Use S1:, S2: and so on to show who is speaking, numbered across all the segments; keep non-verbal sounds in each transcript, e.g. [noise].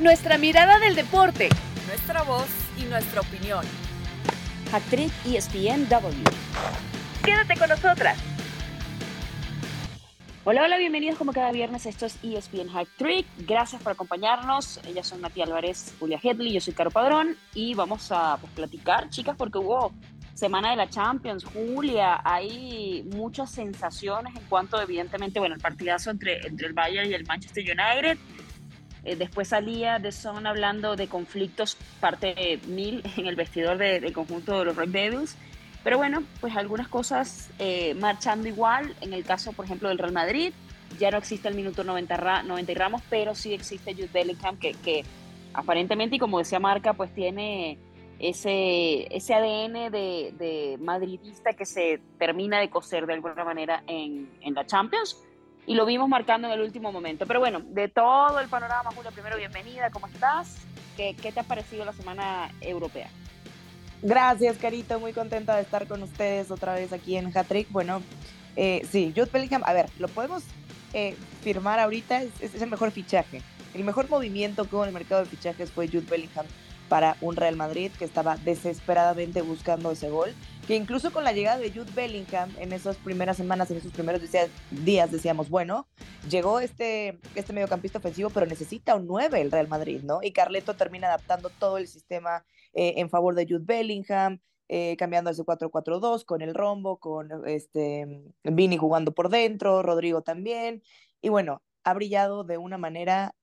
S1: Nuestra mirada del deporte.
S2: Nuestra voz y nuestra opinión.
S3: Actriz ESPNW.
S1: Quédate con nosotras.
S3: Hola, hola, bienvenidos como cada viernes. Esto es ESPN Hack Trick. Gracias por acompañarnos. Ellas son Nati Álvarez, Julia Hedley, yo soy Caro Padrón y vamos a pues, platicar, chicas, porque hubo semana de la Champions, Julia, hay muchas sensaciones en cuanto, evidentemente, bueno, el partidazo entre, entre el Bayern y el Manchester United. Eh, después salía de Son hablando de conflictos, parte mil [laughs] en el vestidor del conjunto de los Red Devils. Pero bueno, pues algunas cosas eh, marchando igual. En el caso, por ejemplo, del Real Madrid, ya no existe el minuto 90, 90 y Ramos, pero sí existe Jude Bellingham, que, aparentemente, y como decía Marca, pues tiene ese, ese ADN de, de, madridista que se termina de coser de alguna manera en, la Champions. Y lo vimos marcando en el último momento. Pero bueno, de todo el panorama, Julia, primero bienvenida, ¿cómo estás? ¿Qué, qué te ha parecido la semana europea?
S4: Gracias, Carito. Muy contenta de estar con ustedes otra vez aquí en Hatrick. Bueno, eh, sí, Jude Bellingham, a ver, lo podemos eh, firmar ahorita, es, es, el mejor fichaje. El mejor movimiento con el mercado de fichajes fue Jude Bellingham para un Real Madrid que estaba desesperadamente buscando ese gol, que incluso con la llegada de Jude Bellingham en esas primeras semanas, en esos primeros días, decíamos, bueno, llegó este, este mediocampista ofensivo, pero necesita un 9 el Real Madrid, ¿no? Y Carleto termina adaptando todo el sistema eh, en favor de Jude Bellingham, eh, cambiando ese 4-4-2 con el rombo, con este Vini jugando por dentro, Rodrigo también, y bueno, ha brillado de una manera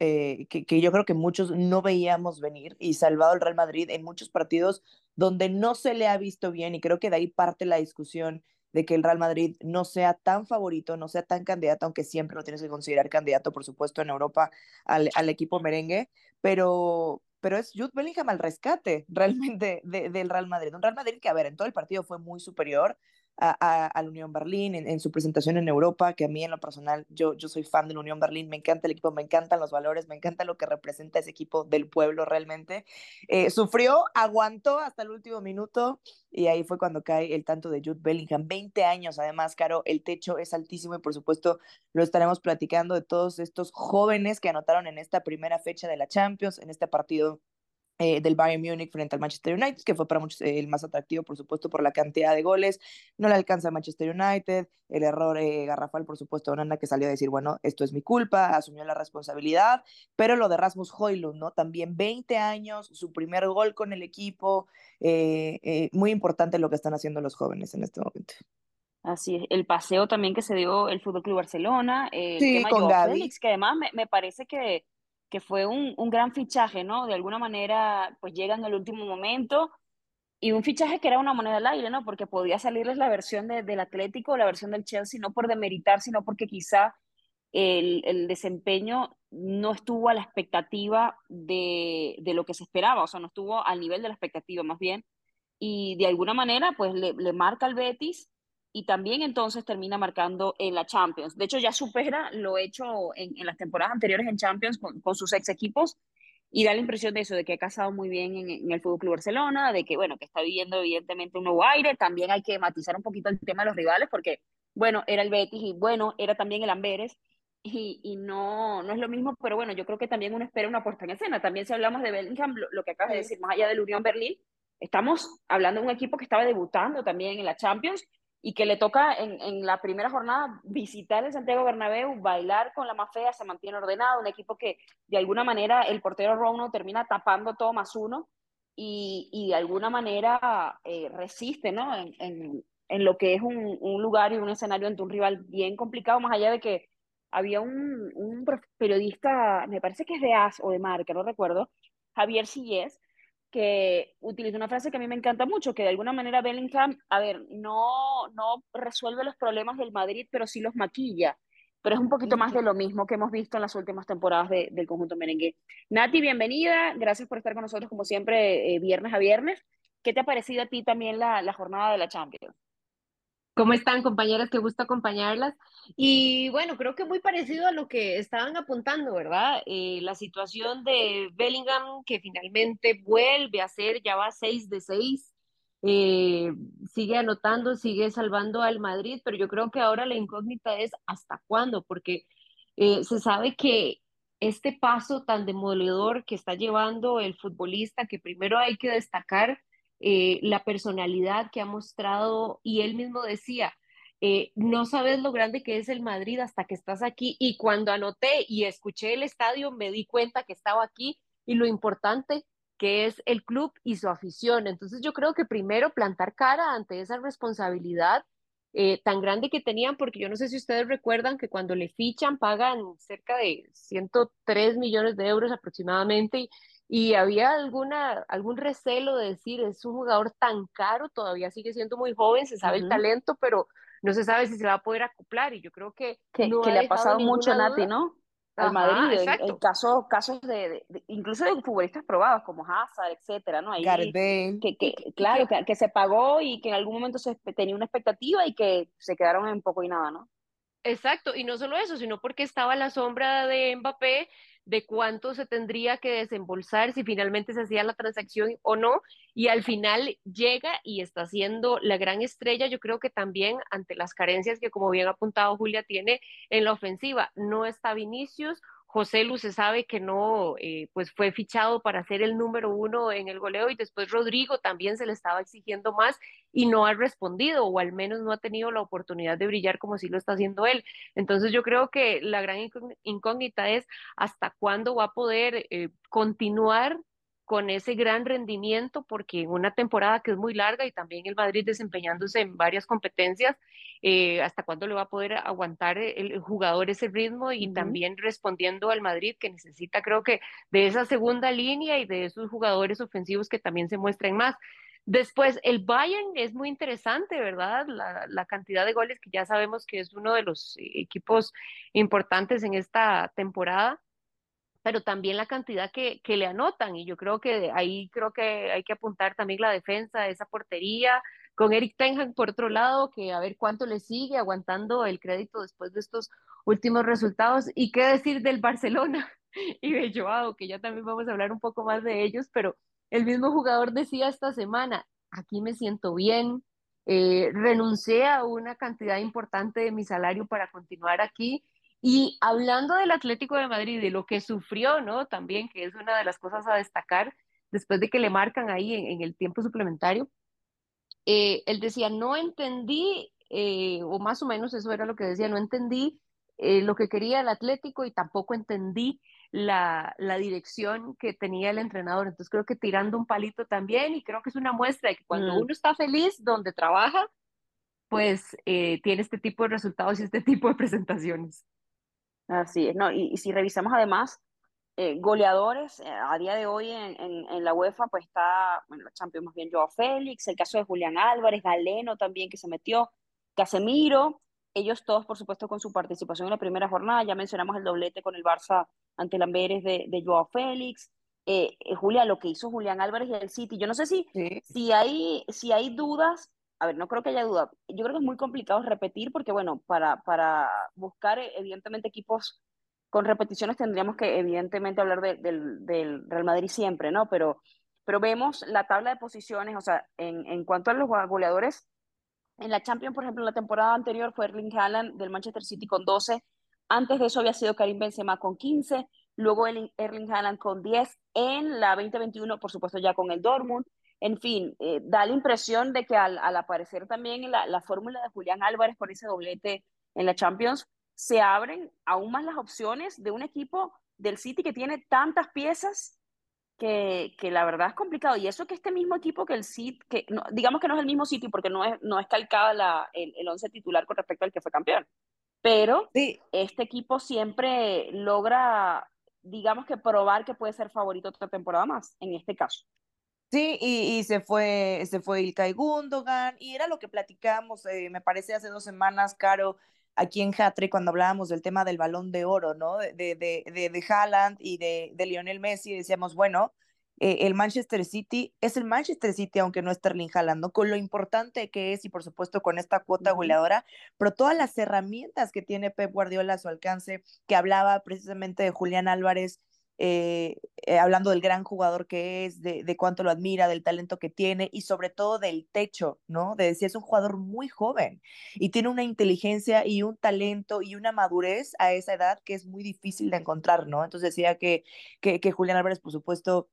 S4: eh, que, que, yo creo que muchos no veíamos venir y salvado el Real Madrid en muchos partidos donde no se le ha visto bien y creo que de ahí parte la discusión de que el Real Madrid no sea tan favorito, no sea tan candidato, aunque siempre lo tienes que considerar candidato, por supuesto, en Europa al, al equipo merengue, pero, pero es Jude Bellingham al rescate realmente de, del Real Madrid. Un Real Madrid que, a ver, en todo el partido fue muy superior, a, a, la Unión Berlín en, su presentación en Europa, que a mí en lo personal, yo, yo soy fan de la Unión Berlín, me encanta el equipo, me encantan los valores, me encanta lo que representa ese equipo del pueblo realmente. Eh, sufrió, aguantó hasta el último minuto y ahí fue cuando cae el tanto de Jude Bellingham. 20 años además, Caro, el techo es altísimo y por supuesto lo estaremos platicando de todos estos jóvenes que anotaron en esta primera fecha de la Champions, en este partido eh, del Bayern Múnich frente al Manchester United, que fue para muchos eh, el más atractivo, por supuesto, por la cantidad de goles. No le alcanza a Manchester United, el error eh, garrafal, por supuesto, de Onana, que salió a decir, bueno, esto es mi culpa, asumió la responsabilidad, pero lo de Rasmus Hoylund, ¿no? También 20 años, su primer gol con el equipo, eh, muy importante lo que están haciendo los jóvenes en este momento.
S3: Así es, el paseo también que se dio el Fútbol Club Barcelona, el
S4: sí,
S3: tema
S4: con.
S3: Félix, que además me, me parece que que fue un, un, gran fichaje, ¿no? De alguna manera, pues llega en el último momento y un fichaje que era una moneda al aire, ¿no? Porque podía salirles la versión de, del Atlético o la versión del Chelsea, no por demeritar, sino porque quizá el, el desempeño no estuvo a la expectativa de, de, lo que se esperaba, o sea, no estuvo al nivel de la expectativa más bien. Y de alguna manera, pues le, le marca al Betis y también entonces termina marcando en la Champions. De hecho, ya supera lo hecho en, en las temporadas anteriores en Champions con, con, sus ex equipos y da la impresión de eso, de que ha casado muy bien en, en el Fútbol Club Barcelona, de que, bueno, que está viviendo evidentemente un nuevo aire. También hay que matizar un poquito el tema de los rivales, porque, bueno, era el Betis y, bueno, era también el Amberes. Y, y, no, no es lo mismo, pero bueno, yo creo que también uno espera una puesta en escena. También si hablamos de Bellingham, lo, lo que acabas de decir, más allá del Unión Berlín, estamos hablando de un equipo que estaba debutando también en la Champions y que le toca en, en, la primera jornada visitar el Santiago Bernabéu, bailar con la más fea, se mantiene ordenado, un equipo que de alguna manera el portero Rono termina tapando todo más uno y, y de alguna manera eh, resiste ¿no? en, en, en, lo que es un, un, lugar y un escenario ante un rival bien complicado, más allá de que había un, un periodista, me parece que es de AS o de Marca, no recuerdo, Javier Sillés, que utiliza una frase que a mí me encanta mucho, que de alguna manera Bellingham, a ver, no, no resuelve los problemas del Madrid, pero sí los maquilla. Pero es un poquito más de lo mismo que hemos visto en las últimas temporadas de, del conjunto merengue. Nati, bienvenida. Gracias por estar con nosotros, como siempre, eh, viernes a viernes. ¿Qué te ha parecido a ti también la, la jornada de la Champions?
S5: ¿Cómo están, compañeras? Qué gusto acompañarlas. Y bueno, creo que muy parecido a lo que estaban apuntando, ¿verdad? Eh, la situación de Bellingham, que finalmente vuelve a ser, ya va 6 de 6, eh, sigue anotando, sigue salvando al Madrid, pero yo creo que ahora la incógnita es hasta cuándo, porque eh, se sabe que este paso tan demoledor que está llevando el futbolista, que primero hay que destacar eh, la personalidad que ha mostrado, y él mismo decía, eh, no sabes lo grande que es el Madrid hasta que estás aquí, y cuando anoté y escuché el estadio me di cuenta que estaba aquí y lo importante que es el club y su afición. Entonces yo creo que primero plantar cara ante esa responsabilidad eh, tan grande que tenían, porque yo no sé si ustedes recuerdan que cuando le fichan pagan cerca de 103 millones de euros aproximadamente había alguna, algún recelo de decir, es un jugador tan caro, todavía sigue siendo muy joven, se sabe el talento, pero no se sabe si se va a poder acoplar y yo creo que...
S3: Que,
S5: no
S3: le ha pasado mucho a Nati, ¿no? al Madrid,
S5: en,
S3: casos, casos de, incluso de futbolistas probados como Hazard, etcétera, ¿no? Ahí, que, que, claro, que, que, se pagó y que en algún momento se tenía una expectativa y que se quedaron en poco y nada, ¿no?
S5: Exacto, y no solo eso, sino porque estaba la sombra de Mbappé de cuánto se tendría que desembolsar si finalmente se hacía la transacción o no, y al final llega y está siendo la gran estrella, yo creo que también ante las carencias que como bien apuntado Julia tiene en la ofensiva, no está Vinicius, José Lu se sabe que no, eh, pues fue fichado para ser el número uno en el goleo y después Rodrigo también se le estaba exigiendo más y no ha respondido o al menos no ha tenido la oportunidad de brillar como sí lo está haciendo él. Entonces yo creo que la gran incógnita es hasta cuándo va a poder eh, continuar con ese gran rendimiento, porque en una temporada que es muy larga y también el Madrid desempeñándose en varias competencias, eh, hasta cuándo le va a poder aguantar el, jugador ese ritmo y también respondiendo al Madrid que necesita, creo que, de esa segunda línea y de esos jugadores ofensivos que también se muestren más. Después, el Bayern es muy interesante, ¿verdad? La, la, cantidad de goles que ya sabemos que es uno de los equipos importantes en esta temporada pero también la cantidad que, que, le anotan. Y yo creo que ahí creo que hay que apuntar también la defensa, esa portería, con Eric Ten por otro lado, que a ver cuánto le sigue aguantando el crédito después de estos últimos resultados. Y qué decir del Barcelona [laughs] y de Joao, que ya también vamos a hablar un poco más de ellos, pero el mismo jugador decía esta semana, aquí me siento bien, eh, renuncié a una cantidad importante de mi salario para continuar aquí y hablando del Atlético de Madrid, de lo que sufrió, ¿no? También, que es una de las cosas a destacar, después de que le marcan ahí en, el tiempo suplementario, eh, él decía, no entendí, eh, o más o menos eso era lo que decía, no entendí eh, lo que quería el Atlético y tampoco entendí la, la, dirección que tenía el entrenador. Entonces creo que tirando un palito también y creo que es una muestra de que cuando mm. uno está feliz donde trabaja, pues tiene este tipo de resultados y este tipo de presentaciones.
S3: Así es, no, y, si revisamos además eh, goleadores, eh, a día de hoy en, en, la UEFA, pues está, bueno, la Champions más bien Joao Félix, el caso de Julián Álvarez, Galeno también que se metió, Casemiro, ellos todos, por supuesto, con su participación en la primera jornada, ya mencionamos el doblete con el Barça ante el Amberes de, de Joao Félix, eh, Julia, lo que hizo Julián Álvarez y el City, yo no sé si, si, hay, si hay dudas a ver, no creo que haya duda. Yo creo que es muy complicado repetir porque, bueno, para, para buscar eh, evidentemente equipos con repeticiones tendríamos que evidentemente hablar del, del Real Madrid siempre, ¿no? Pero, pero vemos la tabla de posiciones, o sea, en, en cuanto a los goleadores, en la Champions, por ejemplo, en la temporada anterior fue Erling Haaland del Manchester City con 12, antes de eso había sido Karim Benzema con 15, luego Erling Haaland con 10, en la 2021, por supuesto, ya con el Dortmund, en fin, eh, da la impresión de que al, aparecer también la, la fórmula de Julián Álvarez con ese doblete en la Champions, se abren aún más las opciones de un equipo del City que tiene tantas piezas que, que, la verdad es complicado. Y eso que este mismo equipo que el City, que digamos que no es el mismo City porque no es, no es calcada la, el, el once titular con respecto al que fue campeón. Pero sí. este equipo siempre logra, digamos que probar que puede ser favorito otra temporada más, en este caso.
S4: Sí, y, se fue, se fue Ilkay Gundogan, y era lo que platicábamos, eh, me parece, hace dos semanas, Caro, aquí en Hatre, cuando hablábamos del tema del balón de oro, ¿no? De, de, de, de Haaland y de, de Lionel Messi, decíamos, bueno, eh, el Manchester City es el Manchester City, aunque no es Sterling Haaland, ¿no? Con lo importante que es y por supuesto con esta cuota goleadora, pero todas las herramientas que tiene Pep Guardiola a su alcance, que hablaba precisamente de Julián Álvarez, eh, eh, hablando del gran jugador que es, de, de, cuánto lo admira, del talento que tiene y sobre todo del techo, ¿no? De decir, es un jugador muy joven y tiene una inteligencia y un talento y una madurez a esa edad que es muy difícil de encontrar, ¿no? Entonces decía que, que, que Julián Álvarez, por supuesto,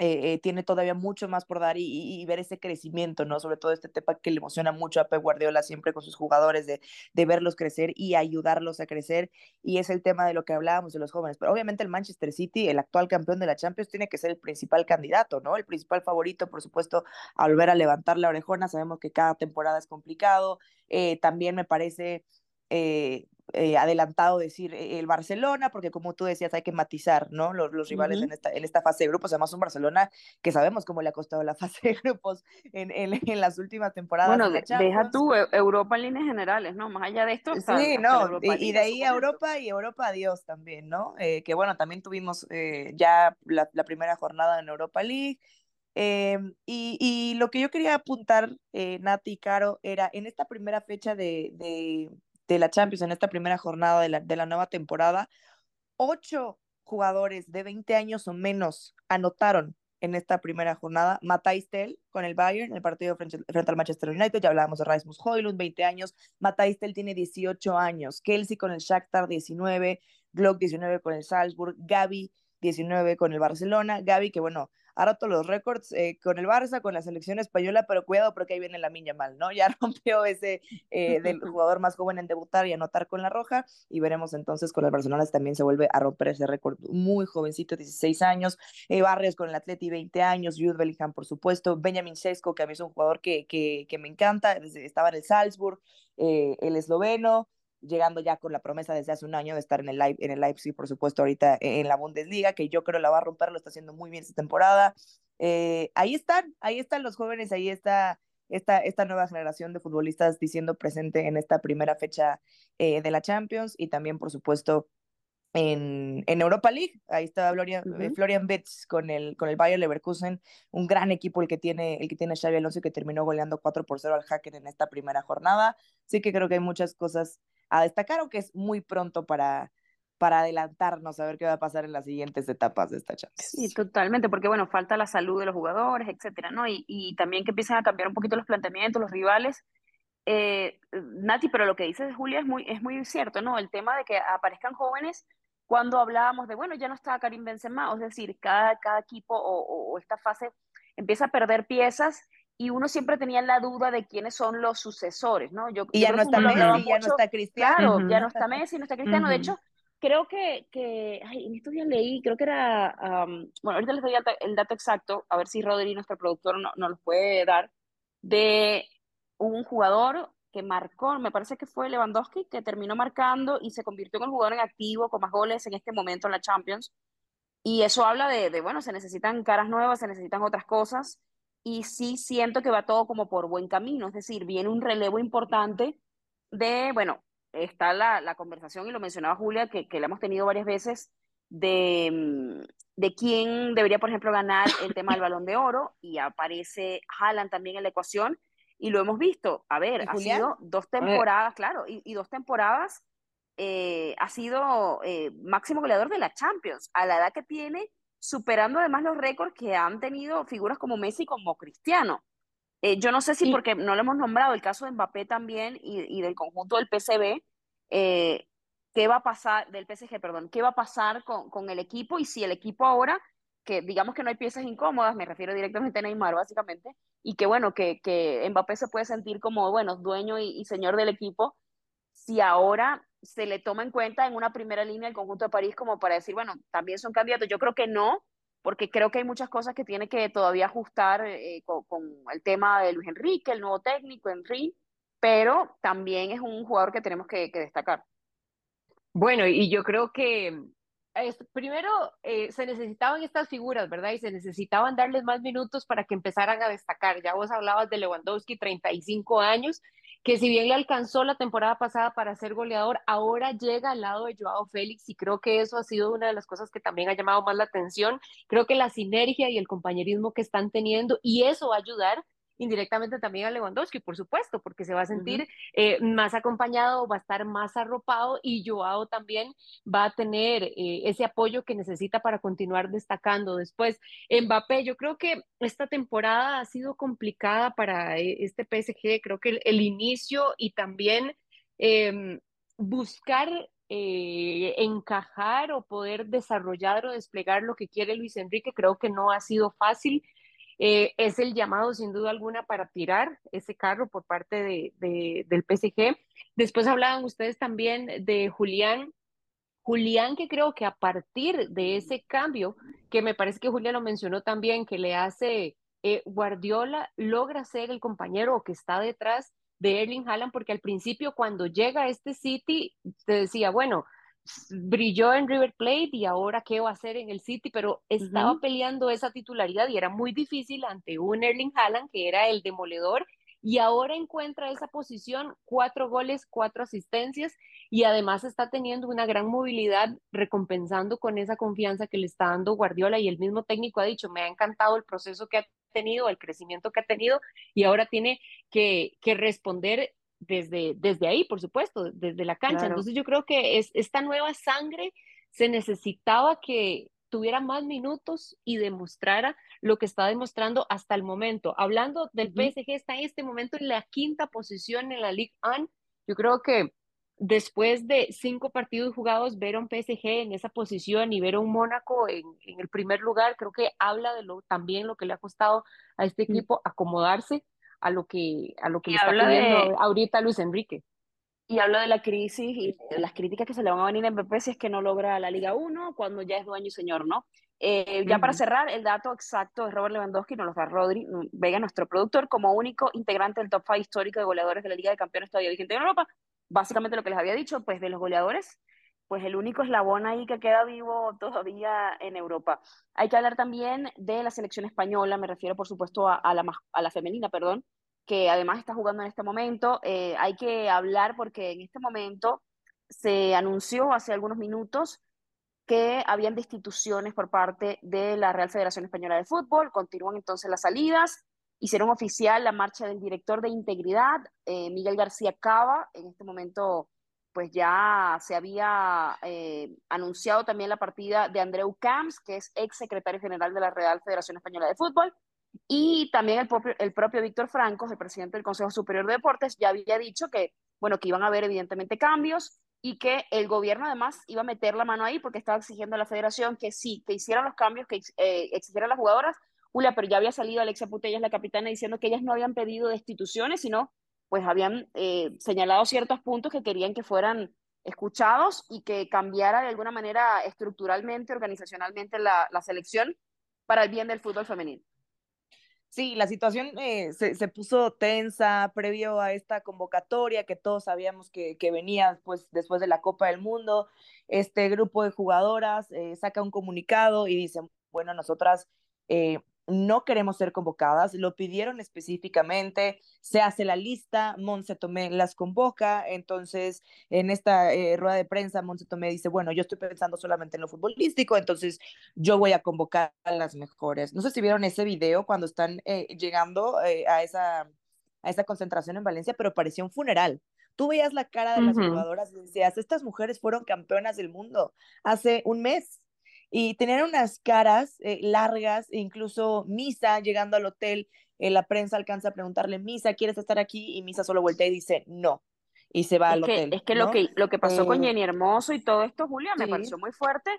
S4: eh, eh, tiene todavía mucho más por dar y, y, ver ese crecimiento, ¿no? Sobre todo este tema que le emociona mucho a Pep Guardiola siempre con sus jugadores, de, de verlos crecer y ayudarlos a crecer. Y es el tema de lo que hablábamos de los jóvenes. Pero obviamente el Manchester City, el actual campeón de la Champions, tiene que ser el principal candidato, ¿no? El principal favorito, por supuesto, a volver a levantar la orejona. Sabemos que cada temporada es complicado. Eh, también me parece eh, eh, adelantado decir eh, el Barcelona, porque como tú decías, hay que matizar, ¿no? Los, los rivales uh -huh. en, esta, en esta fase de grupos. Además, un Barcelona que sabemos cómo le ha costado la [laughs] fase de grupos en, en, en las últimas temporadas.
S3: Bueno, de deja tú Europa en líneas generales, ¿no? Más allá de esto. Hasta,
S4: sí, no, y, y, de ahí a Europa y Europa adiós también, ¿no? Eh, que bueno, también tuvimos eh, ya la, la, primera jornada en Europa League. Eh, y, y, lo que yo quería apuntar, eh, Nati y Caro, era en esta primera fecha de, de, de la Champions en esta primera jornada de la, de la nueva temporada, ocho jugadores de 20 años o menos anotaron en esta primera jornada. Matthijs Tel con el Bayern, el partido frente, al Manchester United, ya hablábamos de Rasmus Højlund, 20 años, Matthijs Tel tiene 18 años, Kelsey con el Shakhtar, 19, Glock 19 con el Salzburg, Gaby 19 con el Barcelona, Gaby que bueno, ha roto los récords eh, con el Barça, con la selección española, pero cuidado porque ahí viene la miña mal, ¿no? [laughs] Ya rompió ese eh, del [laughs] jugador más joven en debutar y anotar con la roja, y veremos entonces con el Barcelona también se vuelve a romper ese récord muy jovencito, 16 años, eh, Barrios con el Atleti, 20 años, Jude Bellingham, por supuesto, Benjamin Sesko, que a mí es un jugador que, que, que me encanta, estaba en el Salzburg, el esloveno, llegando ya con la promesa desde hace un año de estar en el, en el Leipzig, por supuesto, ahorita en la Bundesliga, que yo creo la va a romper, lo está haciendo muy bien esta temporada. Eh, ahí están, ahí están los jóvenes, ahí está esta, esta nueva generación de futbolistas diciendo presente en esta primera fecha eh, de la Champions y también, por supuesto, en, en Europa League. Ahí está Florian, uh -huh. Florian Betts con el, con el Bayer Leverkusen, un gran equipo el que tiene, el que tiene Xavi Alonso que terminó goleando 4 por 0 al Hacker en esta primera jornada. Sí que creo que hay muchas cosas a destacar, aunque es muy pronto para, para adelantarnos a ver qué va a pasar en las siguientes etapas de esta Champions.
S3: Sí, totalmente, porque bueno, falta la salud de los jugadores, etcétera, ¿no? Y, y también que empiezan a cambiar un poquito los planteamientos, los rivales. Eh, Nati, pero lo que dice Julia es muy, es muy cierto, ¿no? El tema de que aparezcan jóvenes cuando hablábamos de, bueno, ya no está Karim Benzema, es decir, cada, cada equipo o, o, o esta fase empieza a perder piezas y uno siempre tenía la duda de quiénes son los sucesores, ¿no?
S4: Yo, y ya,
S3: yo
S4: no está Messi, mucho, ya no está Cristiano.
S3: Claro, uh -huh. ya no está Messi, no está Cristiano. Uh -huh. De hecho, creo que, que ay, en estos días leí, creo que era, um, bueno, ahorita les doy el, dato exacto, a ver si Rodri, nuestro productor, nos no los puede dar, de un jugador que marcó, me parece que fue Lewandowski, que terminó marcando y se convirtió en el jugador en activo con más goles en este momento en la Champions. Y eso habla de, de bueno, se necesitan caras nuevas, se necesitan otras cosas y sí siento que va todo como por buen camino, es decir, viene un relevo importante de, bueno, está la, la conversación, y lo mencionaba Julia, que, que la hemos tenido varias veces, de, mm, de quién debería, por ejemplo, ganar el tema del balón de oro, y aparece Haaland también en la ecuación, y lo hemos visto, a ver, ha sido dos temporadas, claro, y, y dos temporadas, eh, ha sido eh, máximo goleador de la Champions, a la edad que tiene, superando además los récords que han tenido figuras como Messi como Cristiano. Eh, yo no sé si sí. porque no lo hemos nombrado, el caso de Mbappé también y, y del conjunto del PCB, eh, qué va a pasar, del PSG, perdón, qué va a pasar con, con, el equipo y si el equipo ahora, que digamos que no hay piezas incómodas, me refiero directamente a Neymar básicamente, y que bueno, que, que Mbappé se puede sentir como, bueno, dueño y, y señor del equipo, si ahora se le toma en cuenta en una primera línea el conjunto de París como para decir, bueno, también son candidatos. Yo creo que no, porque creo que hay muchas cosas que tiene que todavía ajustar eh, con, el tema de Luis Enrique, el nuevo técnico, Henry, pero también es un jugador que tenemos que, que destacar.
S5: Bueno, y yo creo que es, primero eh, se necesitaban estas figuras, ¿verdad? Y se necesitaban darles más minutos para que empezaran a destacar. Ya vos hablabas de Lewandowski, 35 años, que si bien le alcanzó la temporada pasada para ser goleador, ahora llega al lado de Joao Félix y creo que eso ha sido una de las cosas que también ha llamado más la atención. Creo que la sinergia y el compañerismo que están teniendo y eso va a ayudar indirectamente también a Lewandowski, por supuesto, porque se va a sentir eh, más acompañado, va a estar más arropado y Joao también va a tener eh, ese apoyo que necesita para continuar destacando. Después, Mbappé, yo creo que esta temporada ha sido complicada para eh, este PSG, creo que el, inicio y también em, buscar encajar o poder desarrollar o desplegar lo que quiere Luis Enrique, creo que no ha sido fácil. Eh, es el llamado sin duda alguna para tirar ese carro por parte de, del PSG. Después hablaban ustedes también de Julián. Julián que creo que a partir de ese cambio, que me parece que Julián lo mencionó también, que le hace eh, Guardiola, logra ser el compañero que está detrás de Erling Haaland, porque al principio cuando llega a este City, te decía, bueno, brilló en River Plate y ahora qué va a hacer en el City, pero estaba peleando esa titularidad y era muy difícil ante un Erling Haaland que era el demoledor y ahora encuentra esa posición, cuatro goles, cuatro asistencias y además está teniendo una gran movilidad recompensando con esa confianza que le está dando Guardiola y el mismo técnico ha dicho, me ha encantado el proceso que ha tenido, el crecimiento que ha tenido y ahora tiene que, que responder desde, desde ahí, por supuesto, desde la cancha. Entonces yo creo que es, esta nueva sangre se necesitaba que tuviera más minutos y demostrara lo que está demostrando hasta el momento. Hablando del PSG, está en este momento en la quinta posición en la Ligue 1. Yo creo que después de cinco partidos jugados, ver a un PSG en esa posición y ver a un Mónaco en, en el primer lugar, creo que habla de lo, también lo que le ha costado a este equipo acomodarse a lo que, a lo que le está pidiendo ahorita Luis Enrique.
S3: Y habla de la crisis y de las críticas que se le van a venir a Mbappé si es que no logra la Liga 1 cuando ya es dueño y señor, ¿no? Eh, ya para cerrar, el dato exacto de Robert Lewandowski nos lo da Rodri Vega, nuestro productor, como único integrante del top 5 histórico de goleadores de la Liga de Campeones todavía vigente en Europa. Básicamente lo que les había dicho, pues de los goleadores, pues el único eslabón ahí que queda vivo todavía en Europa. Hay que hablar también de la selección española, me refiero por supuesto a, la, a la femenina, perdón, que además está jugando en este momento. Eh, hay que hablar porque en este momento se anunció hace algunos minutos que habían destituciones por parte de la Real Federación Española de Fútbol. Continúan entonces las salidas. Hicieron oficial la marcha del director de integridad, eh, Miguel García Cava. En este momento pues ya se había eh, anunciado también la partida de Andreu Camps, que es ex secretario general de la Real Federación Española de Fútbol, y también el propio, el propio Víctor Franco, el presidente del Consejo Superior de Deportes, ya había dicho que, bueno, que iban a haber evidentemente cambios y que el gobierno además iba a meter la mano ahí porque estaba exigiendo a la federación que sí, que hicieran los cambios que eh, exigieran las jugadoras. Julia, pero ya había salido Alexia Putellas, la capitana, diciendo que ellas no habían pedido destituciones, sino pues habían eh, señalado ciertos puntos que querían que fueran escuchados y que cambiara de alguna manera estructuralmente, organizacionalmente la, la selección para el bien del fútbol femenino.
S4: Sí, la situación eh, se, se, puso tensa previo a esta convocatoria que todos sabíamos que, que venía pues, después de la Copa del Mundo. Este grupo de jugadoras eh, saca un comunicado y dice, bueno, nosotras no queremos ser convocadas, lo pidieron específicamente, se hace la lista, Monse Tomé las convoca, entonces en esta eh, rueda de prensa Monse Tomé dice, bueno, yo estoy pensando solamente en lo futbolístico, entonces yo voy a convocar a las mejores. No sé si vieron ese video cuando están eh, llegando eh, a, esa, a esa concentración en Valencia, pero parecía un funeral. Tú veías la cara de las jugadoras y decías, estas mujeres fueron campeonas del mundo hace un mes y tenían unas caras eh, largas, e incluso Misa llegando al hotel, eh, la prensa alcanza a preguntarle, Misa, ¿quieres estar aquí? Y Misa solo voltea y dice, no, y se va al hotel.
S3: Es que lo que lo que pasó con eh, Jenny Hermoso y todo esto, Julia, me pareció muy fuerte.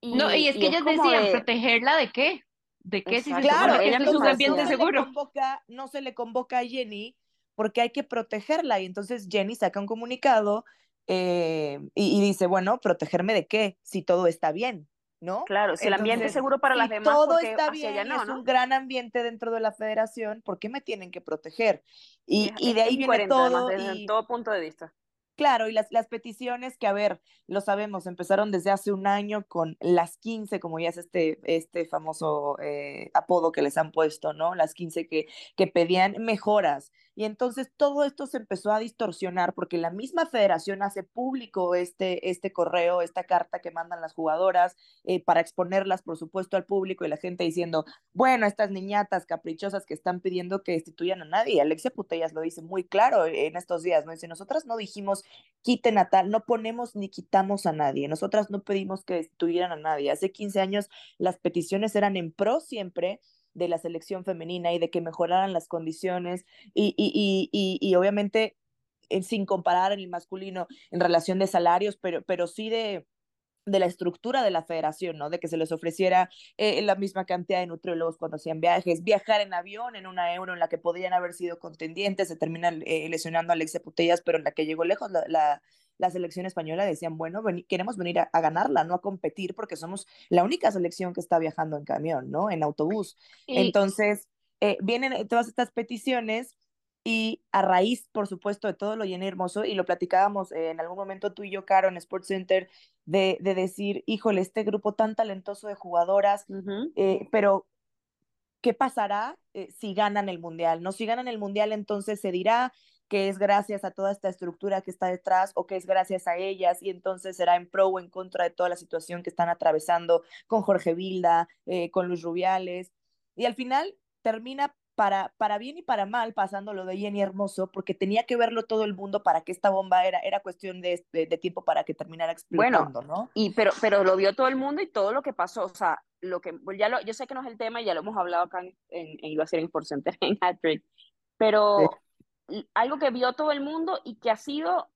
S5: Y, no, y es que ellas decían, ¿protegerla de qué? ¿De qué si claro, ella es un ambiente
S4: no
S5: seguro?
S4: Se convoca, no se le convoca a Jenny porque hay que protegerla y entonces Jenny saca un comunicado y, y dice, bueno, ¿protegerme de qué? Si todo está bien. ¿No?
S3: Claro, si el ambiente es seguro para las demás.
S4: Todo está bien, no, es un gran ambiente dentro de la federación, ¿por qué me tienen que proteger? Y, y de ahí viene todo.
S3: Desde todo punto de vista.
S4: Claro, y las, las peticiones que, a ver, lo sabemos, empezaron desde hace un año con las 15, como ya es este, este famoso eh, apodo que les han puesto, ¿no? Las 15 que, que pedían mejoras Y entonces todo esto se empezó a distorsionar porque la misma federación hace público este, este correo, esta carta que mandan las jugadoras eh, para exponerlas, por supuesto, al público y la gente diciendo, bueno, estas niñatas caprichosas que están pidiendo que destituyan a nadie. Alexia Putellas lo dice muy claro en estos días, ¿no? Dice, nosotras no dijimos quiten a tal, no ponemos ni quitamos a nadie, nosotras no pedimos que destituyeran a nadie. Hace 15 años las peticiones eran en pro siempre de la selección femenina y de que mejoraran las condiciones y, y, y, y obviamente eh, sin comparar en el masculino en relación de salarios, pero, pero sí de, de la estructura de la federación, ¿no? De que se les ofreciera eh, la misma cantidad de nutriólogos cuando hacían viajes, viajar en avión en una euro en la que podrían haber sido contendientes, se termina eh, lesionando a Alexia Putellas, pero en la que llegó lejos la, la, la selección española, decían, bueno, ven, queremos venir a, a, ganarla, no a competir, porque somos la única selección que está viajando en camión, ¿no? En autobús. Y... Entonces, eh, vienen todas estas peticiones y a raíz, por supuesto, de todo lo llené hermoso, y lo platicábamos eh, en algún momento tú y yo, Caro, en Sports Center, de, de decir, híjole, este grupo tan talentoso de jugadoras, uh -huh. eh, pero ¿qué pasará eh, si ganan el Mundial? ¿No? Si ganan el Mundial, entonces se dirá que es gracias a toda esta estructura que está detrás o que es gracias a ellas y entonces será en pro o en contra de toda la situación que están atravesando con Jorge Vilda, eh, con Luis Rubiales. Y al final termina para, para bien y para mal pasando lo de Jenny Hermoso, porque tenía que verlo todo el mundo para que esta bomba era, era cuestión de, de, de tiempo para que terminara explotando,
S3: bueno,
S4: ¿no?
S3: Y pero, pero lo vio todo el mundo y todo lo que pasó, o sea, lo que, ya lo, yo sé que no es el tema y ya lo hemos hablado acá en, en, en iba a ser en Porcenter, [laughs] en Hattrick, pero sí. Algo que vio todo el mundo y que ha sido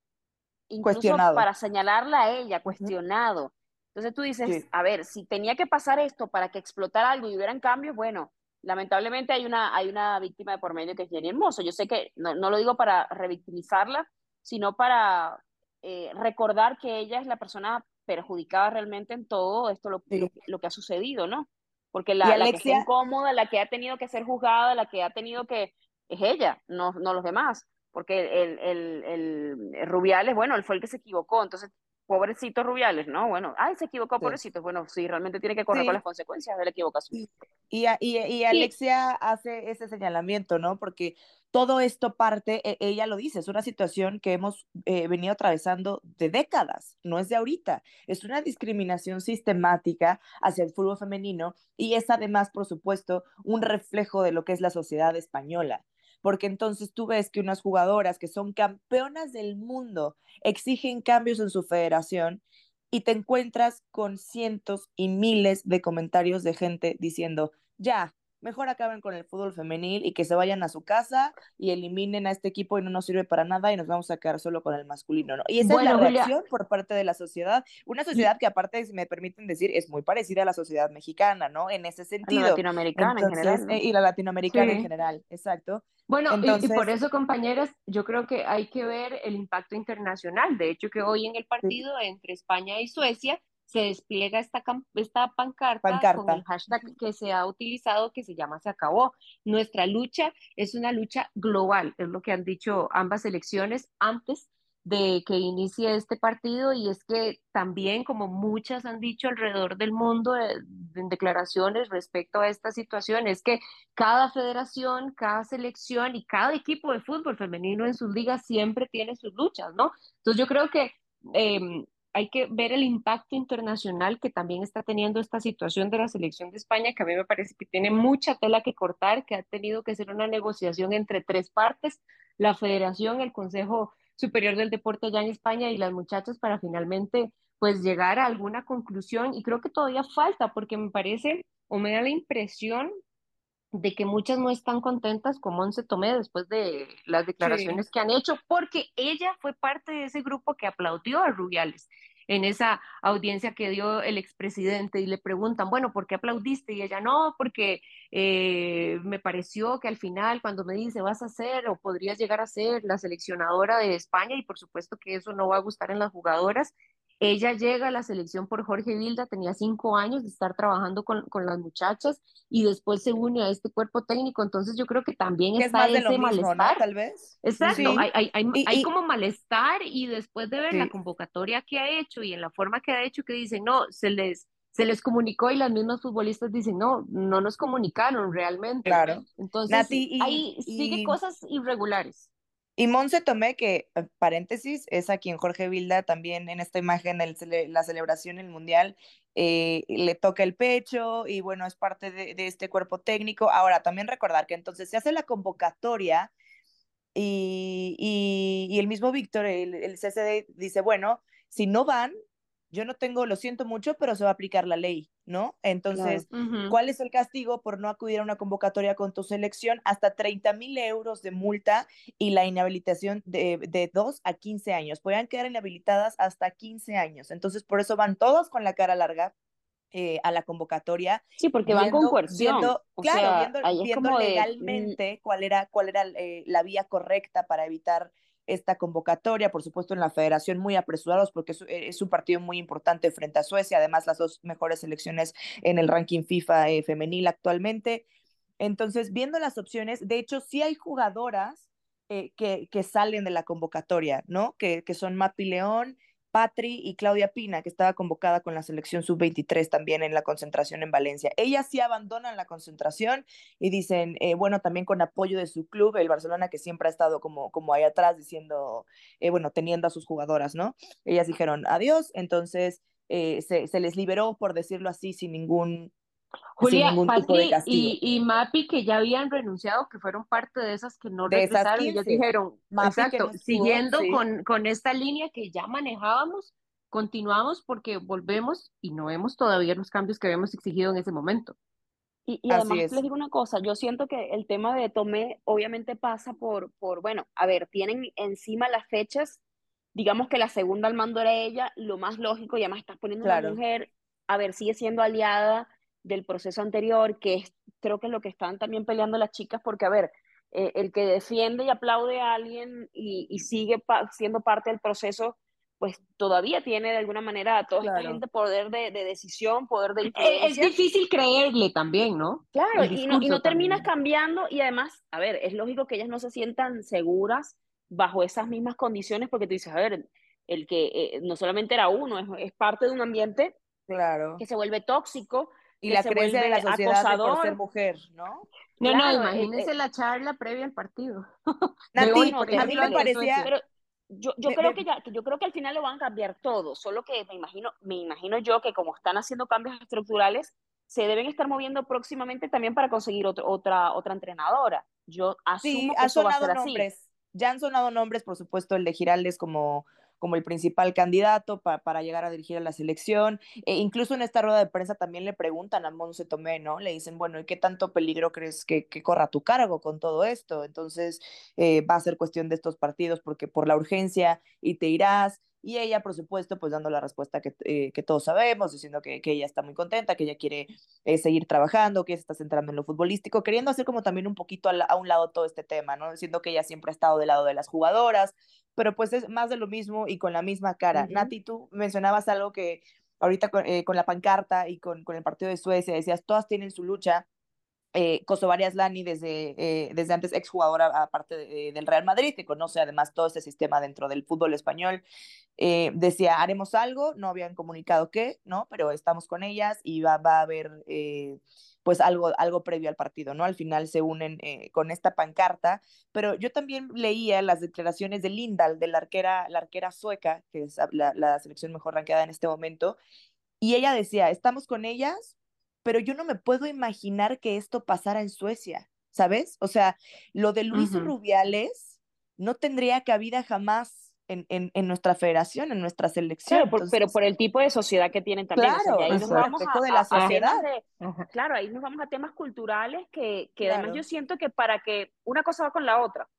S3: incluso para señalarla a ella, cuestionado. Entonces tú dices, sí. a ver, si tenía que pasar esto para que explotara algo y hubieran cambios, bueno, lamentablemente hay una, hay una víctima de por medio que es Jenny Hermoso. Yo sé que no, no lo digo para revictimizarla, sino para eh, recordar que ella es la persona perjudicada realmente en todo esto, lo, sí. lo, lo que ha sucedido, ¿no? Porque la, la, que está incómoda, la que ha tenido que ser juzgada, la que ha tenido que, es ella, no, no los demás. Porque el, el, el, el Rubiales, bueno, él fue el que se equivocó, entonces pobrecito Rubiales, ¿no? Bueno, ay, se equivocó, sí. pobrecito. Bueno, sí, realmente tiene que correr sí. con las consecuencias de la equivocación.
S4: Y, y, y Alexia hace ese señalamiento, ¿no? Porque todo esto parte, e, ella lo dice, es una situación que hemos eh, venido atravesando de décadas, no es de ahorita, es una discriminación sistemática hacia el fútbol femenino y es además, por supuesto, un reflejo de lo que es la sociedad española porque entonces tú ves que unas jugadoras que son campeonas del mundo exigen cambios en su federación y te encuentras con cientos y miles de comentarios de gente diciendo, ya, mejor acaben con el fútbol femenil y que se vayan a su casa y eliminen a este equipo y no nos sirve para nada y nos vamos a quedar solo con el masculino, ¿no? Y esa bueno, es la reacción Julia. por parte de la sociedad, una sociedad que aparte, si me permiten decir, es muy parecida a la sociedad mexicana, ¿no? En ese sentido.
S3: La latinoamericana Entonces, en general. ¿no?
S4: Eh, y la latinoamericana sí. en general, exacto.
S5: Bueno, Entonces, y, y, por eso, compañeras, yo creo que hay que ver el impacto internacional. De hecho, que hoy en el partido sí. entre España y Suecia se despliega esta, esta pancarta, pancarta, con el hashtag que se ha utilizado que se llama Se acabó. Nuestra lucha es una lucha global, es lo que han dicho ambas elecciones antes de que inicie este partido y es que también como muchas han dicho alrededor del mundo eh, en declaraciones respecto a esta situación es que cada federación, cada selección y cada equipo de fútbol femenino en sus ligas siempre tiene sus luchas, ¿no? Entonces yo creo que eh, hay que ver el impacto internacional que también está teniendo esta situación de la selección de España, que a mí me parece que tiene mucha tela que cortar, que ha tenido que ser una negociación entre tres partes, la federación, el Consejo Superior del Deporte allá en España y las muchachas para finalmente pues llegar a alguna conclusión. Y creo que todavía falta porque me parece o me da la impresión de que muchas no están contentas con Monse Tomé después de las declaraciones sí. que han hecho, porque ella fue parte de ese grupo que aplaudió a Rubiales en esa audiencia que dio el expresidente y le preguntan, bueno, ¿por qué aplaudiste? Y ella, no, porque eh, me pareció que al final cuando me dice vas a ser o podrías llegar a ser la seleccionadora de España y por supuesto que eso no va a gustar en las jugadoras, ella llega a la selección por Jorge Vilda, tenía cinco años de estar trabajando con, con, las muchachas y después se une a este cuerpo técnico. Entonces yo creo que también
S4: que
S5: está
S4: es
S5: ese
S4: mismo,
S5: malestar.
S4: ¿no? Tal vez.
S5: Exacto, sí. hay, hay, hay, y, hay, como malestar y después de ver sí. la convocatoria que ha hecho y en la forma que ha hecho que dicen, no, se les se les comunicó y las mismas futbolistas dicen, no, no nos comunicaron realmente.
S4: Claro.
S5: Entonces, ahí sigue cosas irregulares.
S4: Y Monse Tomé, que eh, paréntesis, es a quien Jorge Vilda también en esta imagen, el, la celebración el Mundial, eh, le toca el pecho y bueno, es parte de, este cuerpo técnico. Ahora, también recordar que entonces se hace la convocatoria y, y, el mismo Víctor, el, el CCD, dice, bueno, si no van, yo no tengo, lo siento mucho, pero se va a aplicar la ley, ¿no? Entonces, ¿cuál es el castigo por no acudir a una convocatoria con tu selección? Hasta 30 mil euros de multa y la inhabilitación de, de 2 a 15 años. Podrían quedar inhabilitadas hasta 15 años. Entonces, por eso van todos con la cara larga. Eh, a la convocatoria.
S3: Sí, porque van con coerción.
S4: claro, viendo, legalmente cuál era, cuál era eh, la vía correcta para evitar esta convocatoria, por supuesto en la federación muy apresurados porque es, un partido muy importante frente a Suecia, además las dos mejores selecciones en el ranking FIFA eh, femenil actualmente. Entonces, viendo las opciones, de hecho sí hay jugadoras eh, que, que, salen de la convocatoria, ¿no? Que, que son Mapi León, Patri y Claudia Pina, que estaba convocada con la selección sub-23 también en la concentración en Valencia. Ellas sí abandonan la concentración y dicen, eh, bueno, también con apoyo de su club, el Barcelona, que siempre ha estado como, como ahí atrás diciendo, eh, bueno, teniendo a sus jugadoras, ¿no? Ellas dijeron adiós, entonces eh, se, se les liberó, por decirlo así, sin ningún
S5: Julia, Patri y, y, Mapi que ya habían renunciado, que fueron parte de esas que no regresaron, y ellos dijeron, exacto, siguiendo con, con esta línea que ya manejábamos, continuamos porque volvemos y no vemos todavía los cambios que habíamos exigido en ese momento.
S3: Y, y además les digo una cosa, yo siento que el tema de Tomé obviamente pasa por, por, bueno, a ver, tienen encima las fechas, digamos que la segunda al mando era ella, lo más lógico, y además estás poniendo una mujer, a ver, sigue siendo aliada, del proceso anterior, que es, creo que es lo que están también peleando las chicas, porque a ver, eh, el que defiende y aplaude a alguien y, sigue siendo parte del proceso, pues todavía tiene de alguna manera toda esta gente poder de, decisión, poder de
S5: influencia. Es, difícil creerle también, ¿no?
S3: Claro, y no, y no terminas cambiando y además, a ver, es lógico que ellas no se sientan seguras bajo esas mismas condiciones porque tú dices, a ver, el que eh, no solamente era uno, es, es, parte de un ambiente
S4: claro.
S3: que se vuelve tóxico,
S4: y la creencia de la sociedad por ser mujer, ¿no?
S5: No, no, imagínese eh, la charla previa al partido. [laughs]
S4: Nati, a mí me parecía...
S3: yo, yo creo que ya, yo creo que al final lo van a cambiar todo, solo que me imagino, me imagino yo que como están haciendo cambios estructurales, se deben estar moviendo próximamente también para conseguir otra, otra entrenadora. Yo asumo sí, que eso va a ser nombres. Así.
S4: Ya han sonado nombres, por supuesto, el de Giraldes como como el principal candidato para llegar a dirigir a la selección. E incluso en esta rueda de prensa también le preguntan a Monse Tomé, ¿no? Le dicen, bueno, ¿y qué tanto peligro crees que, corra tu cargo con todo esto? Entonces eh, va a ser cuestión de estos partidos porque por la urgencia y te irás. Y ella, por supuesto, pues dando la respuesta que, eh, que todos sabemos, diciendo que, que, ella está muy contenta, que ella quiere eh, seguir trabajando, que se está centrando en lo futbolístico, queriendo hacer como también un poquito a, a, un lado todo este tema, ¿no? Diciendo que ella siempre ha estado del lado de las jugadoras, pero pues es más de lo mismo y con la misma cara. Nati, tú mencionabas algo que ahorita con, eh, con la pancarta y con, con, el partido de Suecia, decías, todas tienen su lucha. Eh, Kosovari Aslani, desde, eh, desde antes exjugadora aparte de, del Real Madrid, que conoce además todo este sistema dentro del fútbol español, eh, decía, haremos algo, no habían comunicado qué, ¿no? Pero estamos con ellas y va, va a haber eh, pues algo, algo previo al partido, ¿no? Al final se unen eh, con esta pancarta, pero yo también leía las declaraciones de Lindal, de la arquera, la arquera sueca, que es la, la selección mejor ranqueada en este momento, y ella decía, estamos con ellas, pero yo no me puedo imaginar que esto pasara en Suecia, ¿sabes? O sea, lo de Luis Rubiales no tendría cabida jamás en, en, en, nuestra federación, en nuestra selección.
S3: Claro, pero por el tipo de sociedad que tienen también.
S4: Claro, ahí nos vamos a, de la sociedad.
S3: claro, ahí nos vamos a temas culturales que, que además yo siento que para que una cosa va con la otra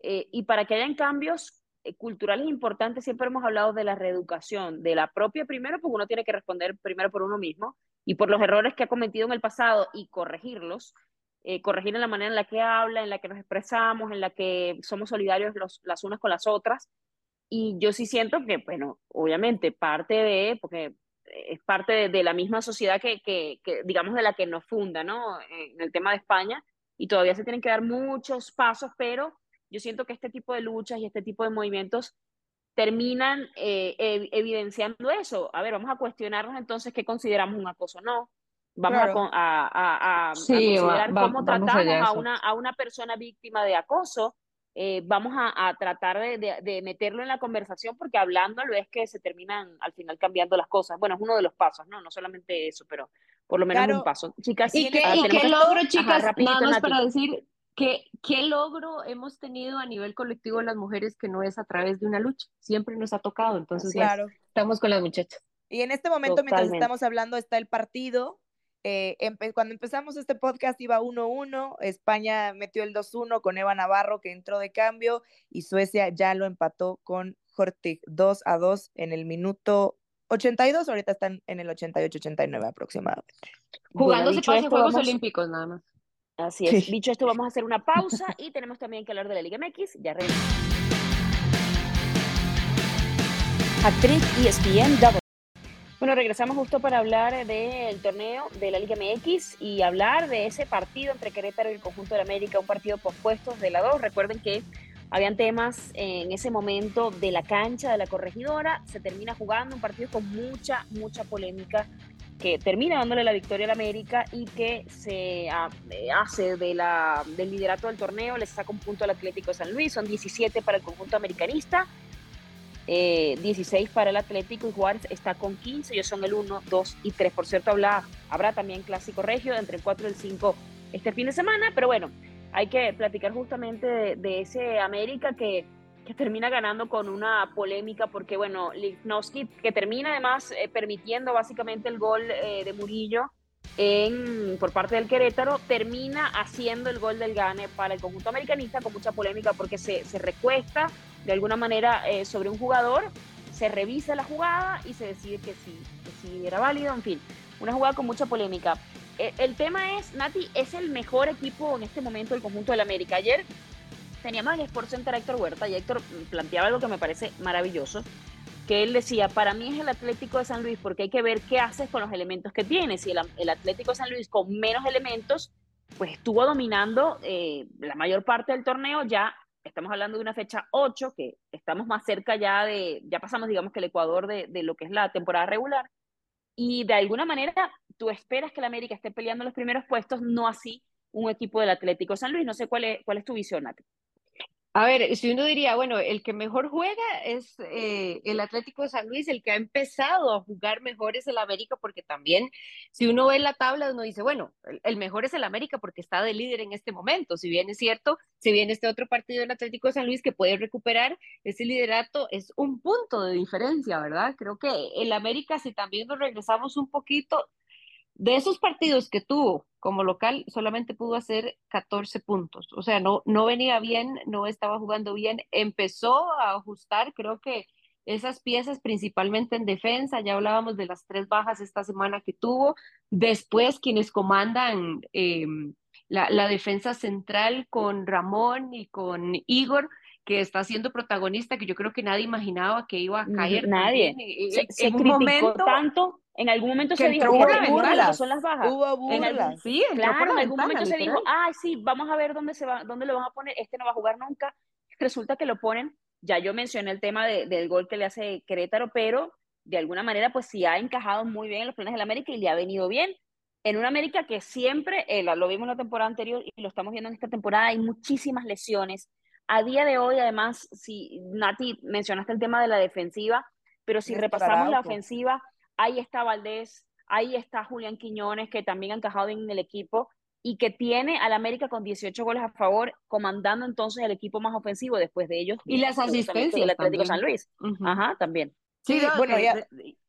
S3: eh, y para que hayan cambios eh, culturales importantes, siempre hemos hablado de la reeducación, de la propia primero, porque uno tiene que responder primero por uno mismo y por los errores que ha cometido en el pasado y corregirlos. Eh, corregir en la manera en la que habla, en la que nos expresamos, en la que somos solidarios los, las unas con las otras, y yo sí siento que, bueno, obviamente parte de, porque es parte de, la misma sociedad que, que, digamos, de la que nos funda, ¿no? En el tema de España, y todavía se tienen que dar muchos pasos, pero yo siento que este tipo de luchas y este tipo de movimientos terminan eh, evidenciando eso. A ver, vamos a cuestionarnos entonces qué consideramos un acoso o no. Vamos a, a, a, considerar cómo tratamos a, una, a una persona víctima de acoso. Eh, vamos a, tratar de, de, meterlo en la conversación porque hablándolo es que se terminan al final cambiando las cosas. Bueno, es uno de los pasos, ¿no? No solamente eso, pero por lo menos un paso.
S5: Chicas, ¿y qué, ¿y qué logro, chicas? nada más para decir, ¿Qué, ¿Qué logro hemos tenido a nivel colectivo las mujeres que no es a través de una lucha? Siempre nos ha tocado, entonces claro. estamos con las muchachas.
S4: Y en este momento, mientras estamos hablando, está el partido. Eh, cuando empezamos este podcast iba 1-1, España metió el 2-1 con Eva Navarro que entró de cambio y Suecia ya lo empató con Hortig 2-2 en el minuto 82, ahorita están en el 88-89 aproximadamente.
S5: Jugándose para Juegos Olímpicos nada más.
S3: Así es. Dicho esto, vamos a hacer una pausa y tenemos también que hablar de la Liga MX. Ya regresamos. Actriz ESPN Double. Bueno, regresamos justo para hablar del torneo de la Liga MX y hablar de ese partido entre Querétaro y el conjunto de América, un partido pospuesto de la 2. Recuerden que habían temas en ese momento de la cancha de la corregidora. Se termina jugando un partido con mucha, mucha polémica que termina dándole la victoria al América y que se ah, eh, hace del liderato del torneo, le saca un punto al Atlético de San Luis, son 17 para el conjunto americanista, 16 eh, para el Atlético y Juárez está con 15, ellos son el 1, 2 y 3. Por cierto, habrá, habrá también clásico regio entre el 4 y el 5 este fin de semana, pero bueno, hay que platicar justamente de ese América que que termina ganando con una polémica porque, bueno, Lichnowsky, que termina además eh, permitiendo básicamente el gol eh, de Murillo en, por parte del Querétaro, termina haciendo el gol del Gane para el conjunto americanista con mucha polémica porque se, se recuesta de alguna manera eh, sobre un jugador, se revisa la jugada y se decide que sí, que sí era válido, en fin, una jugada con mucha polémica. el tema es, Nati, es el mejor equipo en este momento del conjunto del América. Ayer teníamos el Sport Center Héctor Huerta y Héctor planteaba algo que me parece maravilloso, que él decía, para mí es el Atlético de San Luis porque hay que ver qué haces con los elementos que tienes. Si el, Atlético de San Luis con menos elementos, pues estuvo dominando eh, la mayor parte del torneo, ya estamos hablando de una fecha 8, que estamos más cerca ya de, ya pasamos digamos que el Ecuador de, de lo que es la temporada regular, y de alguna manera tú esperas que la América esté peleando los primeros puestos, no así un equipo del Atlético de San Luis. No sé cuál es, cuál es tu visión, Nati.
S5: A ver, si uno diría, bueno, el que mejor juega es eh, el Atlético de San Luis, el que ha empezado a jugar mejor es el América, porque también, si uno ve la tabla, uno dice, bueno, el, mejor es el América porque está de líder en este momento. Si bien es cierto, si bien este otro partido del Atlético de San Luis que puede recuperar ese liderato, es un punto de diferencia, ¿verdad? Creo que el América, si también nos regresamos un poquito, de esos partidos que tuvo como local, solamente pudo hacer 14 puntos. O sea, no, no venía bien, no estaba jugando bien. Empezó a ajustar, creo que esas piezas principalmente en defensa, ya hablábamos de las tres bajas esta semana que tuvo. Después, quienes comandan em, la, la defensa central con Ramón y con Igor, que está siendo protagonista, que yo creo que nadie imaginaba que iba a caer.
S3: Nadie. Se, en criticó tanto en algún momento se dijo,
S4: burlas.
S3: son las bajas.
S4: Hubo burlas.
S3: sí, claro, en algún momento se dijo, ay, sí, vamos a ver dónde, se va, dónde lo van a poner, este no va a jugar nunca. Resulta que lo ponen, ya yo mencioné el tema de, del gol que le hace Querétaro, pero de alguna manera, pues sí ha encajado muy bien en los planes del América y le ha venido bien. En una América que siempre, eh, lo vimos en la temporada anterior y lo estamos viendo en esta temporada, hay muchísimas lesiones. A día de hoy, además, si Nati mencionaste el tema de la defensiva, pero si repasamos la ofensiva, ahí está Valdés, ahí está Julián Quiñones, que también ha encajado en el equipo y que tiene al América con 18 goles a favor, comandando entonces el equipo más ofensivo después de ellos.
S5: Y las asistencias. El
S3: Atlético San Luis. Ajá, también.
S4: Sí, bueno, ya,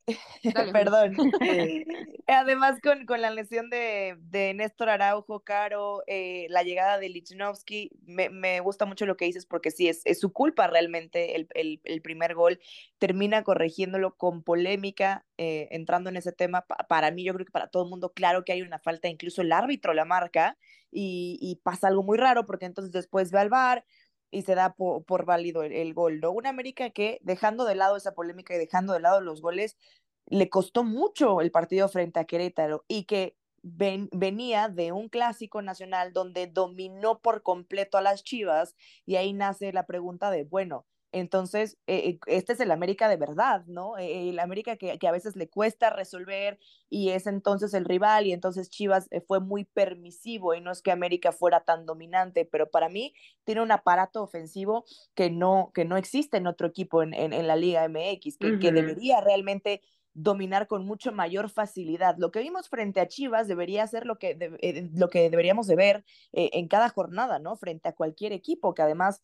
S4: [laughs] Perdón. [laughs] [laughs] Además, con, con, la lesión de, de Néstor Araujo, Caro, eh, la llegada de Lichnowsky, me, me, gusta mucho lo que dices porque sí, es, es su culpa realmente el, el, el, primer gol. Termina corrigiéndolo con polémica, eh, entrando en ese tema. para mí, yo creo que para todo el mundo, claro que hay una falta, incluso el árbitro la marca y, y pasa algo muy raro porque entonces después ve al bar y se da por, por válido el, gol, ¿no? Una América que, dejando de lado esa polémica y dejando de lado los goles, le costó mucho el partido frente a Querétaro y que venía de un clásico nacional donde dominó por completo a las Chivas y ahí nace la pregunta de, bueno, Entonces, eh, este es el América de verdad, ¿no? Eh, el América que, que, a veces le cuesta resolver y es entonces el rival y entonces Chivas eh, fue muy permisivo y no es que América fuera tan dominante, pero para mí tiene un aparato ofensivo que no, que no existe en otro equipo en, en, en la Liga MX, que, uh -huh. que debería realmente dominar con mucho mayor facilidad. Lo que vimos frente a Chivas debería ser lo que, de, eh, lo que deberíamos de ver eh, en cada jornada, ¿no? Frente a cualquier equipo, que además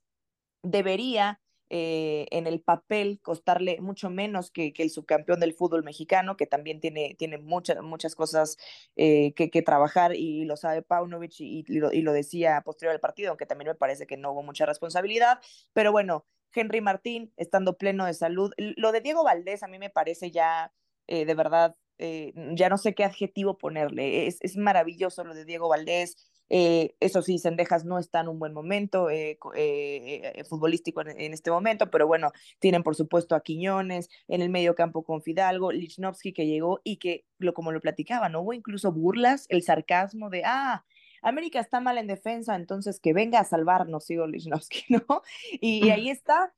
S4: debería eh, en el papel costarle mucho menos que, que, el subcampeón del fútbol mexicano, que también tiene, tiene muchas, muchas cosas eh, que, trabajar y lo sabe Paunovic y, lo, y lo decía posterior al partido, aunque también me parece que no hubo mucha responsabilidad, pero bueno, Henry Martín estando pleno de salud. Lo de Diego Valdés a mí me parece ya eh, de verdad, ya no sé qué adjetivo ponerle. Es, es maravilloso lo de Diego Valdés. Eh, eso sí, Sendejas no está en un buen momento eh, eh, futbolístico en, en, este momento, pero bueno, tienen por supuesto a Quiñones, en el medio campo con Fidalgo, Lichnowsky que llegó y que, lo, como lo platicaba, ¿no? Hubo incluso burlas, el sarcasmo de, ah, América está mal en defensa, entonces que venga a salvarnos, sigo Lichnowsky, [laughs] ¿no? Y, y ahí [laughs] está,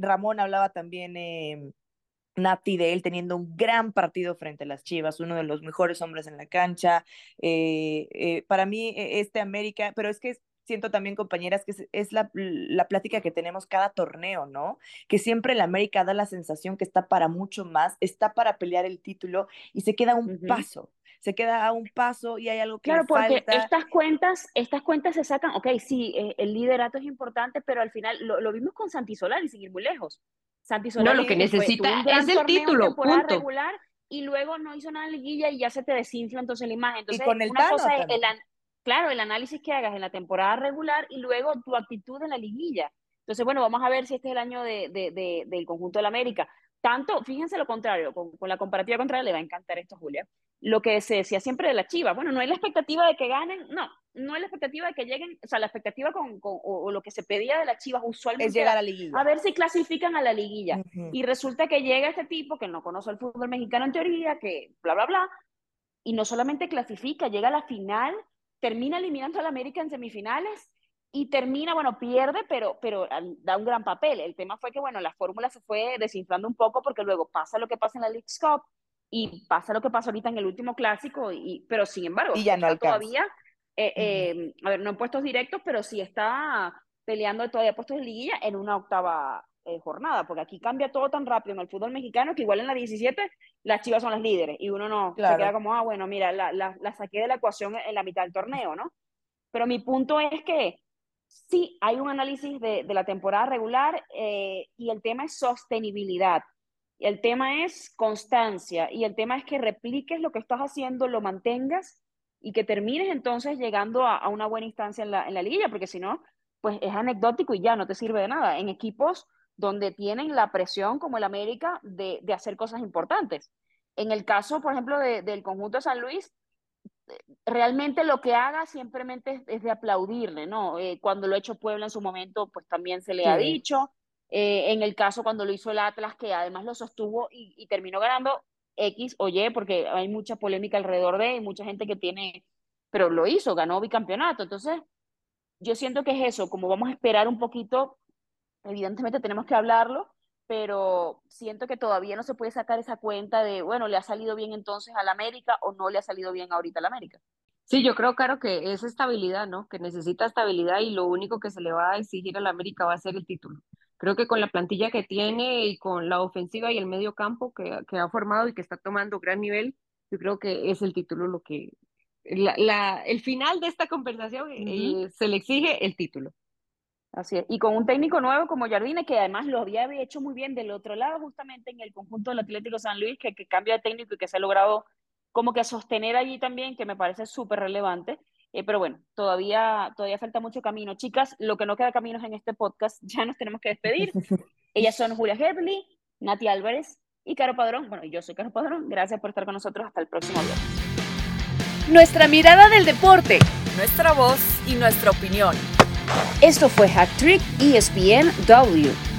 S4: Ramón hablaba también em, Nati de él teniendo un gran partido frente a las Chivas, uno de los mejores hombres en la cancha. Eh, eh, para mí, e, este América, pero es que siento también, compañeras, que es, es la, la, plática que tenemos cada torneo, ¿no? Que siempre el América da la sensación que está para mucho más, está para pelear el título y se queda un uh -huh. paso. Se queda a un paso y hay algo que
S3: Claro, porque
S4: falta.
S3: estas cuentas, estas cuentas se sacan, ok, sí, eh, el liderato es importante, pero al final lo, lo vimos con Santi Solari, sin ir muy lejos.
S5: Santi Solari
S3: no,
S5: lo que necesita fue, es el título, punto.
S3: regular y luego no hizo nada en liguilla y ya se te desinfla entonces la imagen. Entonces,
S4: y con el
S3: una
S4: Tano
S3: cosa es el, claro, el análisis que hagas en la temporada regular y luego tu actitud en la liguilla. Entonces, bueno, vamos a ver si este es el año de, de, de, del conjunto de la América. Tanto, fíjense lo contrario, con, con, la comparativa contraria le va a encantar esto, Julia. Lo que se decía siempre de la Chiva, bueno, no hay la expectativa de que ganen, no, no hay la expectativa de que lleguen, o sea, la expectativa con, con o, o, lo que se pedía de la Chivas usualmente
S4: es llegar a la liguilla.
S3: A ver si clasifican a la liguilla. Uh -huh. Y resulta que llega este tipo que no conoce el fútbol mexicano en teoría, que bla, bla, bla, y no solamente clasifica, llega a la final, termina eliminando a la América en semifinales y termina, bueno, pierde, pero, pero da un gran papel. El tema fue que, bueno, la fórmula se fue desinflando un poco porque luego pasa lo que pasa en la League's Cup y pasa lo que pasa ahorita en el último clásico, y, pero sin embargo,
S4: y ya no
S3: está todavía, eh, eh, a ver, no en puestos directos, pero sí está peleando todavía puestos de liguilla en una octava eh, jornada, porque aquí cambia todo tan rápido en el fútbol mexicano que igual en la 17 las chivas son las líderes y uno no claro. se queda como, ah, bueno, mira, la, la, la saqué de la ecuación en la mitad del torneo, ¿no? Pero mi punto es que sí hay un análisis de, de la temporada regular eh, y el tema es sostenibilidad. El tema es constancia y el tema es que repliques lo que estás haciendo, lo mantengas y que termines entonces llegando a, a una buena instancia en la, en la liguilla, porque si no, pues es anecdótico y ya no te sirve de nada. En equipos donde tienen la presión, como el América, de, de hacer cosas importantes. En el caso, por ejemplo, de, del conjunto de San Luis, realmente lo que haga simplemente es, es de aplaudirle, ¿no? Eh, cuando lo ha hecho Puebla en su momento, pues también se le sí. ha dicho. Eh, en el caso cuando lo hizo el Atlas, que además lo sostuvo y, y, terminó ganando X o Y, porque hay mucha polémica alrededor de, y mucha gente que tiene, pero lo hizo, ganó bicampeonato. Entonces, yo siento que es eso, como vamos a esperar un poquito, evidentemente tenemos que hablarlo, pero siento que todavía no se puede sacar esa cuenta de, bueno, le ha salido bien entonces al América o no le ha salido bien ahorita al América.
S5: Sí, yo creo, claro, que es estabilidad, ¿no? Que necesita estabilidad y lo único que se le va a exigir al América va a ser el título. Creo que con la plantilla que tiene y con la ofensiva y el medio campo que, que ha formado y que está tomando gran nivel, yo creo que es el título lo que... La, la, el final de esta conversación uh -huh. eh, se le exige el título.
S3: Así es. Y con un técnico nuevo como Jardine, que además lo había hecho muy bien del otro lado, justamente en el conjunto del Atlético San Luis, que, que cambia de técnico y que se ha logrado como que sostener allí también, que me parece súper relevante. Eh, pero bueno, todavía, todavía falta mucho camino. Chicas, lo que no queda camino es en este podcast, [laughs] ya nos tenemos que despedir. Ellas son Julia Herbly, Nati Álvarez y Caro Padrón. Bueno, yo soy Caro Padrón. Gracias por estar con nosotros. Hasta el próximo viernes.
S1: Nuestra mirada del deporte.
S2: Nuestra voz y nuestra opinión.
S1: Esto fue Hat Trick ESPN W.